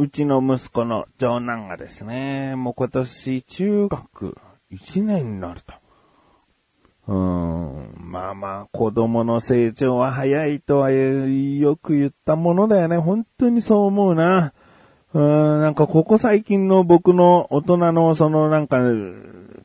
うちの息子の長男がですね、もう今年中学1年になると。うーん、まあまあ、子供の成長は早いとはよく言ったものだよね。本当にそう思うな。うーん、なんかここ最近の僕の大人のそのなんか、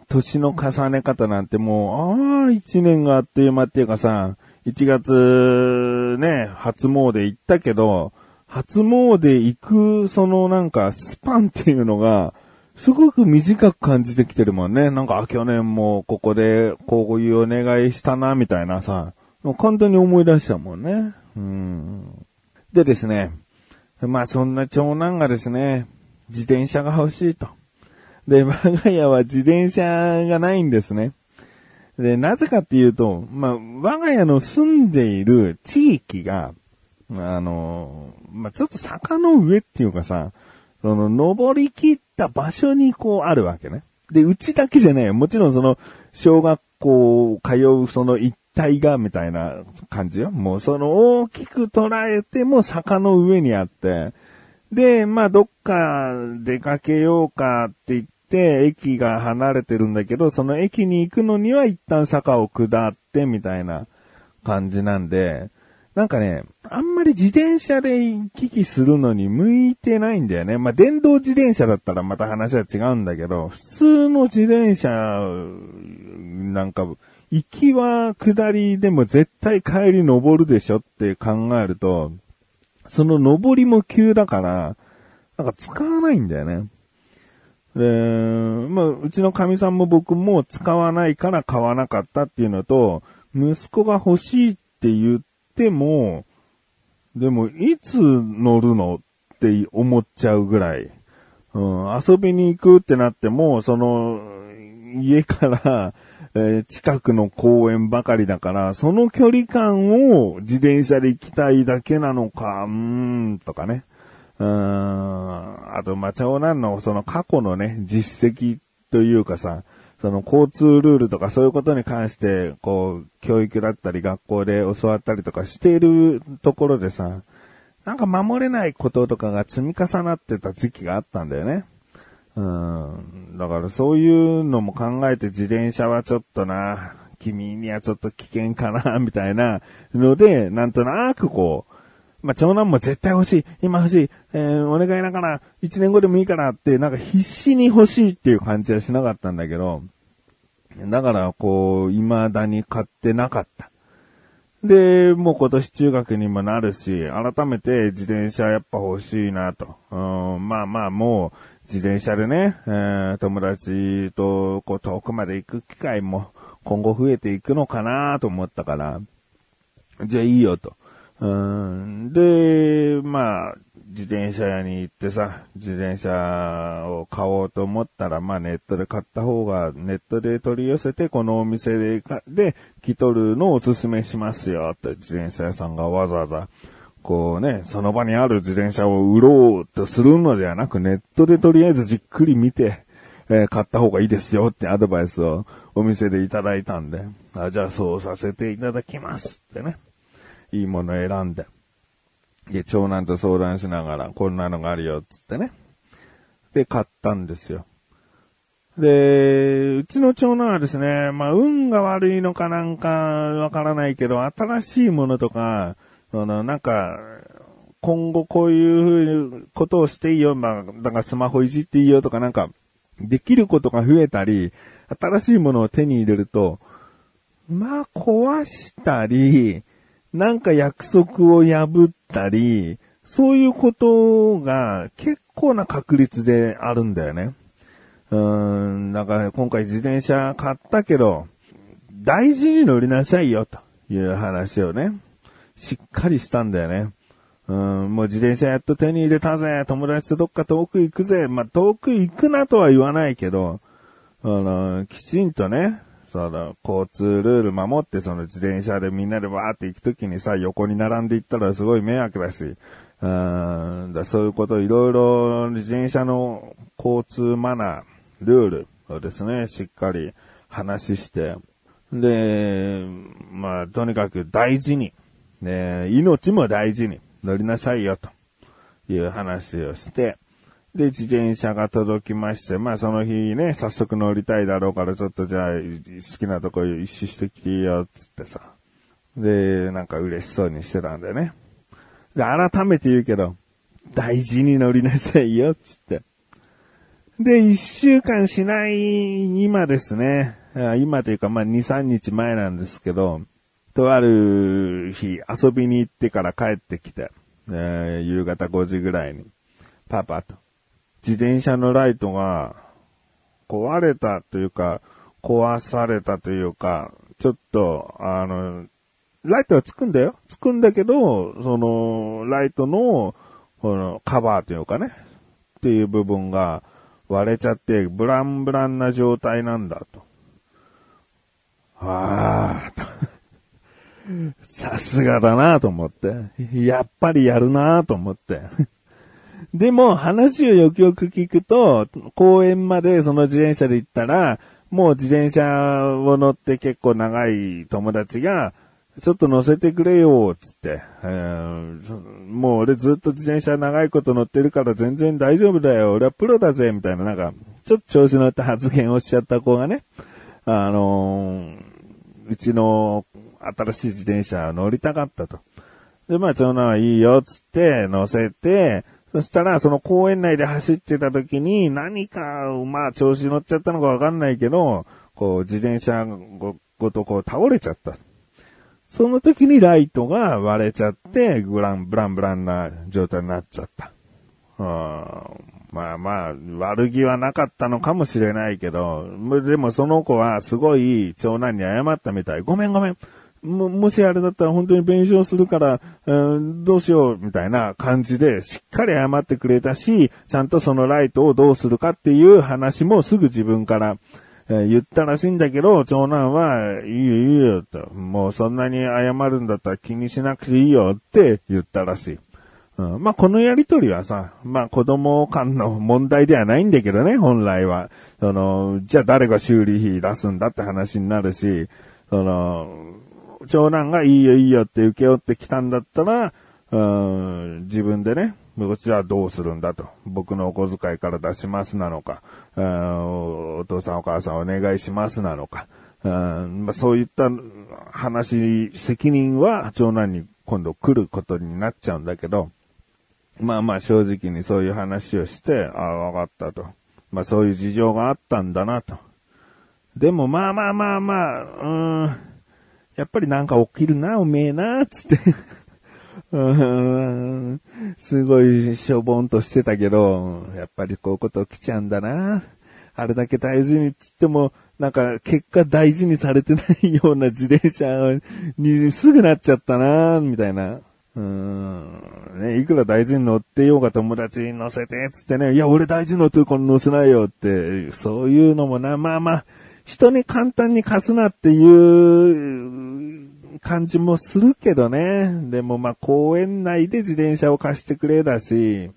年の重ね方なんてもう、ああ、一年があっという間っていうかさ、1月ね、初詣行ったけど、初詣行く、そのなんか、スパンっていうのが、すごく短く感じてきてるもんね。なんか、去年もここで、こういうお願いしたな、みたいなさ、簡単に思い出したもんね。うん。でですね、まあそんな長男がですね、自転車が欲しいと。で、我が家は自転車がないんですね。で、なぜかっていうと、まあ、我が家の住んでいる地域が、あの、まあ、ちょっと坂の上っていうかさ、その、登り切った場所にこうあるわけね。で、うちだけじゃないもちろんその、小学校通うその一帯が、みたいな感じよ。もうその大きく捉えても坂の上にあって、で、まあ、どっか出かけようかって言って、駅が離れてるんだけど、その駅に行くのには一旦坂を下って、みたいな感じなんで、なんかね、あんまり自転車で行き来するのに向いてないんだよね。まあ、電動自転車だったらまた話は違うんだけど、普通の自転車、なんか、行きは下りでも絶対帰り登るでしょって考えると、その登りも急だから、なんか使わないんだよね。で、まあ、うちの神さんも僕も使わないから買わなかったっていうのと、息子が欲しいって言っても、でも、いつ乗るのって思っちゃうぐらい。うん、遊びに行くってなっても、その、家からえー、近くの公園ばかりだから、その距離感を自転車で行きたいだけなのか、うーん、とかね。うーん、あと、ま長男のその過去のね、実績というかさ、その交通ルールとかそういうことに関して、こう、教育だったり学校で教わったりとかしているところでさ、なんか守れないこととかが積み重なってた時期があったんだよね。うん。だからそういうのも考えて自転車はちょっとな、君にはちょっと危険かな、みたいなので、なんとなくこう、まあ、長男も絶対欲しい、今欲しい、えー、お願いだから、一年後でもいいからって、なんか必死に欲しいっていう感じはしなかったんだけど、だからこう、未だに買ってなかった。で、もう今年中学にもなるし、改めて自転車やっぱ欲しいなと。うん、まあまあもう、自転車でね、えー、友達とこう遠くまで行く機会も今後増えていくのかなと思ったから、じゃあいいよと。うん、で、まあ、自転車屋に行ってさ、自転車を買おうと思ったら、まあネットで買った方が、ネットで取り寄せて、このお店で、で、来とるのをおすすめしますよ、って自転車屋さんがわざわざ、こうね、その場にある自転車を売ろうとするのではなく、ネットでとりあえずじっくり見て、えー、買った方がいいですよってアドバイスをお店でいただいたんで、あじゃあそうさせていただきますってね。いいもの選んで。で、長男と相談しながら、こんなのがあるよ、つってね。で、買ったんですよ。で、うちの長男はですね、まあ、運が悪いのかなんかわからないけど、新しいものとか、その、なんか、今後こういうことをしていいよ、まあ、だからスマホいじっていいよとかなんか、できることが増えたり、新しいものを手に入れると、まあ、壊したり、なんか約束を破ったり、そういうことが結構な確率であるんだよね。うーん、だから今回自転車買ったけど、大事に乗りなさいよ、という話をね、しっかりしたんだよね。うん、もう自転車やっと手に入れたぜ、友達とどっか遠く行くぜ、まあ、遠く行くなとは言わないけど、あの、きちんとね、その、交通ルール守って、その自転車でみんなでわーって行くときにさ、横に並んで行ったらすごい迷惑だし、うん、だそういうこといろいろ自転車の交通マナー、ルールをですね、しっかり話して、で、まあ、とにかく大事に、ね、命も大事に乗りなさいよ、という話をして、で、自転車が届きまして、まあその日ね、早速乗りたいだろうから、ちょっとじゃあ、好きなとこ一周してきていいよ、つってさ。で、なんか嬉しそうにしてたんだよね。で、改めて言うけど、大事に乗りなさいよ、つって。で、一週間しない今ですね。今というか、まあ、2、3日前なんですけど、とある日、遊びに行ってから帰ってきて、えー、夕方5時ぐらいに、パパと、自転車のライトが、壊れたというか、壊されたというか、ちょっと、あの、ライトはつくんだよ。つくんだけど、その、ライトの、この、カバーというかね、っていう部分が割れちゃって、ブランブランな状態なんだと。ああ、さすがだなと思って。やっぱりやるなと思って。でも話をよくよく聞くと、公園までその自転車で行ったら、もう自転車を乗って結構長い友達が、ちょっと乗せてくれよ、つって、えー、もう俺ずっと自転車長いこと乗ってるから全然大丈夫だよ。俺はプロだぜ、みたいな、なんか、ちょっと調子乗った発言をしちゃった子がね、あのー、うちの新しい自転車乗りたかったと。で、まあ、長男はいいよ、つって乗せて、そしたら、その公園内で走ってた時に、何か、まあ、調子乗っちゃったのかわかんないけど、こう、自転車ごとこう倒れちゃった。その時にライトが割れちゃって、ブラン、ブランブランな状態になっちゃった。まあまあ、悪気はなかったのかもしれないけど、でもその子はすごい長男に謝ったみたい。ごめんごめん。も、もしあれだったら本当に弁償するから、うん、どうしよう、みたいな感じで、しっかり謝ってくれたし、ちゃんとそのライトをどうするかっていう話もすぐ自分から、え言ったらしいんだけど、長男は、いいよいいよと、もうそんなに謝るんだったら気にしなくていいよって言ったらしい。うん、まあ、このやりとりはさ、まあ、子供間の問題ではないんだけどね、本来は。その、じゃあ誰が修理費出すんだって話になるし、その、長男がいいよいいよって受け負ってきたんだったら、自分でね、こちらはどうするんだと。僕のお小遣いから出しますなのか、お父さんお母さんお願いしますなのか、うまあ、そういった話、責任は長男に今度来ることになっちゃうんだけど、まあまあ正直にそういう話をして、ああ、わかったと。まあそういう事情があったんだなと。でもまあまあまあまあ、うん、やっぱりなんか起きるな、おめえな、つってうん すごいしょぼんとしてたけど、やっぱりこういうこと起きちゃうんだな。あれだけ大事につっても、なんか結果大事にされてないような自転車にすぐなっちゃったな、みたいな。うん。ね、いくら大事に乗ってようが友達に乗せて、つってね、いや、俺大事に乗ってるから乗せないよって、そういうのもな、まあまあ、人に簡単に貸すなっていう感じもするけどね。でもまあ公園内で自転車を貸してくれだし、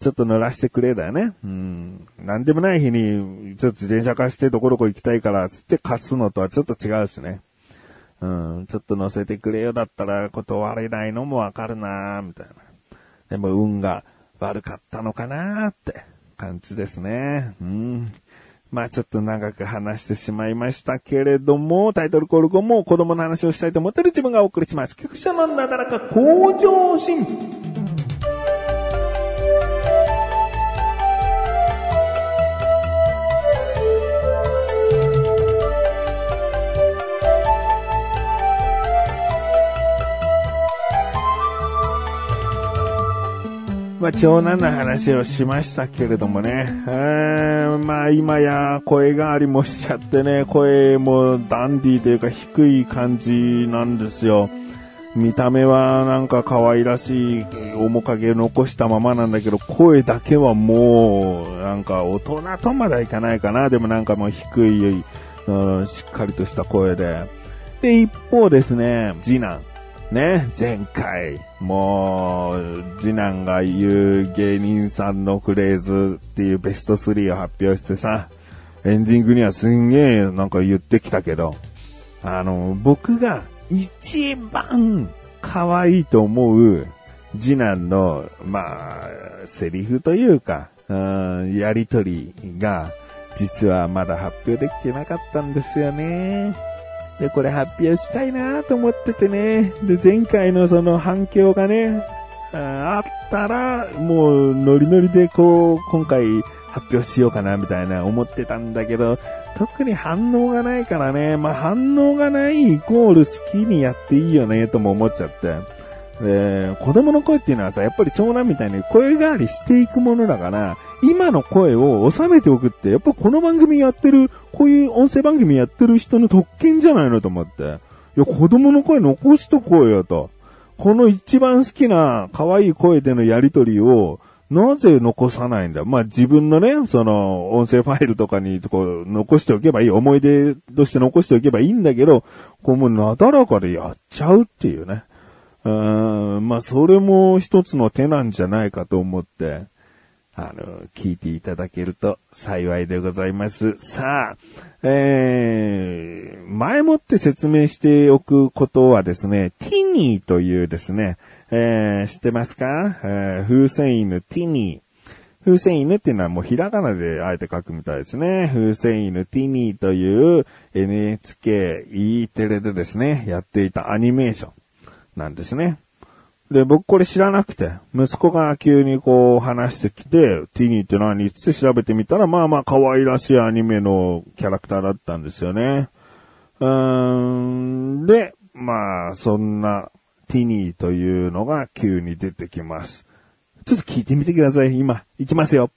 ちょっと乗らしてくれだよね。うん。なんでもない日に、ちょっと自転車貸してどこどこ行きたいから、つって貸すのとはちょっと違うしね。うん。ちょっと乗せてくれよだったら断れないのもわかるなみたいな。でも運が悪かったのかなって感じですね。うん。まあちょっと長く話してしまいましたけれども、タイトルコール後も子供の話をしたいと思ってる自分がお送りします。局者のなだらか向上心。まあ、長男の話をしましたけれどもね、え、まあ、今や声変わりもしちゃってね、声もダンディーというか低い感じなんですよ。見た目はなんか可愛らしい面影を残したままなんだけど、声だけはもう、なんか大人とまだいかないかな。でもなんかもう低い、うん、しっかりとした声で。で、一方ですね、次男。ね、前回、もう、次男が言う芸人さんのフレーズっていうベスト3を発表してさ、エンディングにはすんげえなんか言ってきたけど、あの、僕が一番可愛いと思う次男の、まあ、セリフというか、うん、やりとりが、実はまだ発表できてなかったんですよね。で、これ発表したいなと思っててね。で、前回のその反響がね、あったら、もうノリノリでこう、今回発表しようかなみたいな思ってたんだけど、特に反応がないからね、まあ反応がないイコール好きにやっていいよねとも思っちゃって。で、子供の声っていうのはさ、やっぱり長男みたいに声変わりしていくものだから、今の声を収めておくって、やっぱこの番組やってる、こういう音声番組やってる人の特権じゃないのと思って。いや、子供の声残しとこうよと。この一番好きな可愛い声でのやりとりを、なぜ残さないんだまあ自分のね、その音声ファイルとかにこう残しておけばいい。思い出として残しておけばいいんだけど、こうもうなだらかでやっちゃうっていうね。うん、まあそれも一つの手なんじゃないかと思って、あの、聞いていただけると幸いでございます。さあ、えー、前もって説明しておくことはですね、ティニーというですね、えー、知ってますか、えー、風船犬ティニー。風船犬っていうのはもうひらがなであえて書くみたいですね。風船犬ティニーという NHKE テレでですね、やっていたアニメーションなんですね。で、僕これ知らなくて、息子が急にこう話してきて、ティニーって何って調べてみたら、まあまあ可愛らしいアニメのキャラクターだったんですよね。うーん、で、まあ、そんなティニーというのが急に出てきます。ちょっと聞いてみてください。今、行きますよ。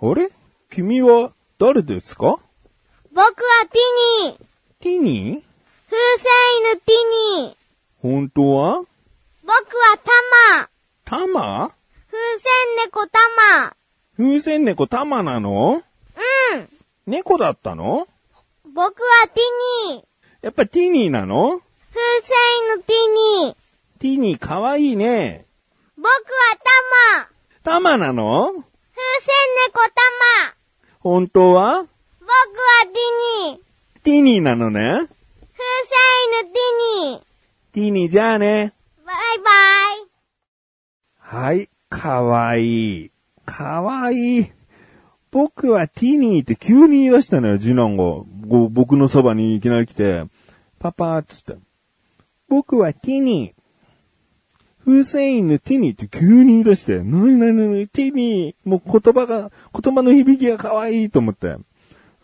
あれ？君は誰ですか？僕はティニー。ティニー？風船犬ティニー。本当は？僕はタマ。タマ？風船猫タマ。風船猫タマなの？うん。猫だったの？僕はティニー。やっぱティニーなの？風船犬ティニー。ティニーかわいいね。僕はタマ。タマなの？風船猫タマ。本当は？僕はティニー。ティニーなのね。風船犬ティニー。ティニーじゃあね。バイバイ。はい、かわいい。かわいい。僕はティニーって急に言い出したのよ、次男が。ご僕のそばにいきなり来て、パパーっつって。僕はティニー。風船犬ティニーって急に言い出して、なになになに、ティニー。もう言葉が、言葉の響きが可愛いと思って。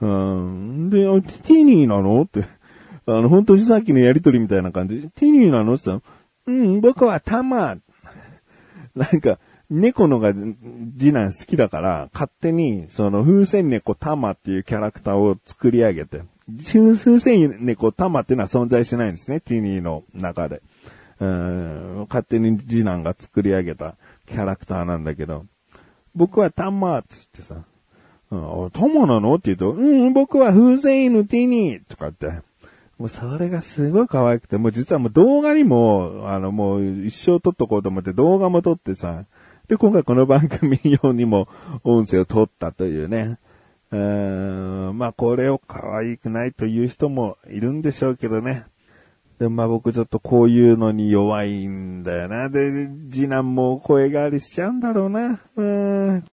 うん。で、ティニーなの？って。あの、本当にさっきのやりとりみたいな感じ？ティニーなのって言ったら、うん、僕はタマ。なんか、猫のが次男好きだから、勝手に、その風船猫タマっていうキャラクターを作り上げて、風船猫タマっていうのは存在しないんですね、ティニーの中で。うん勝手に次男が作り上げたキャラクターなんだけど、僕はタマっつってさ、うん、タマなの？って言うと、うん、僕は風船犬ティニーとかって、もうそれがすごい可愛くて、もう実はもう動画にも、あのもう一生撮っとこうと思って動画も撮ってさ、で、今回この番組用にも音声を撮ったというね。うーんまあこれを可愛くないという人もいるんでしょうけどね。でまあ僕ちょっとこういうのに弱いんだよな。で、次男も声変わりしちゃうんだろうな。うーん。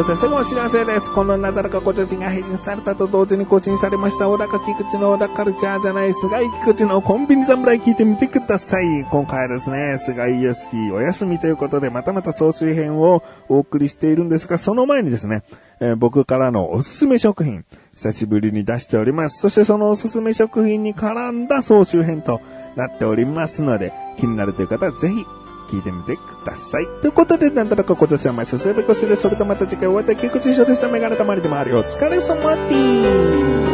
そしてすぐお知らせです。このなだらかご女子が配信されたと同時に更新されました、小高菊池の小高カルチャーじゃない、菅井菊池のコンビニ侍聞いてみてください。今回はですね、菅井良樹お休みということで、またまた総集編をお送りしているんですが、その前にですね、えー僕からのおすすめ食品、久しぶりに出しております。そしてそのおすすめ食品に絡んだ総集編となっておりますので、気になるという方はぜひ聞いてみてください。ということで、なんとなく今年は毎週すべこする、それとまた次回お会いできる菊池翔でした。メガネたまりでもあるよ。お疲れ様です。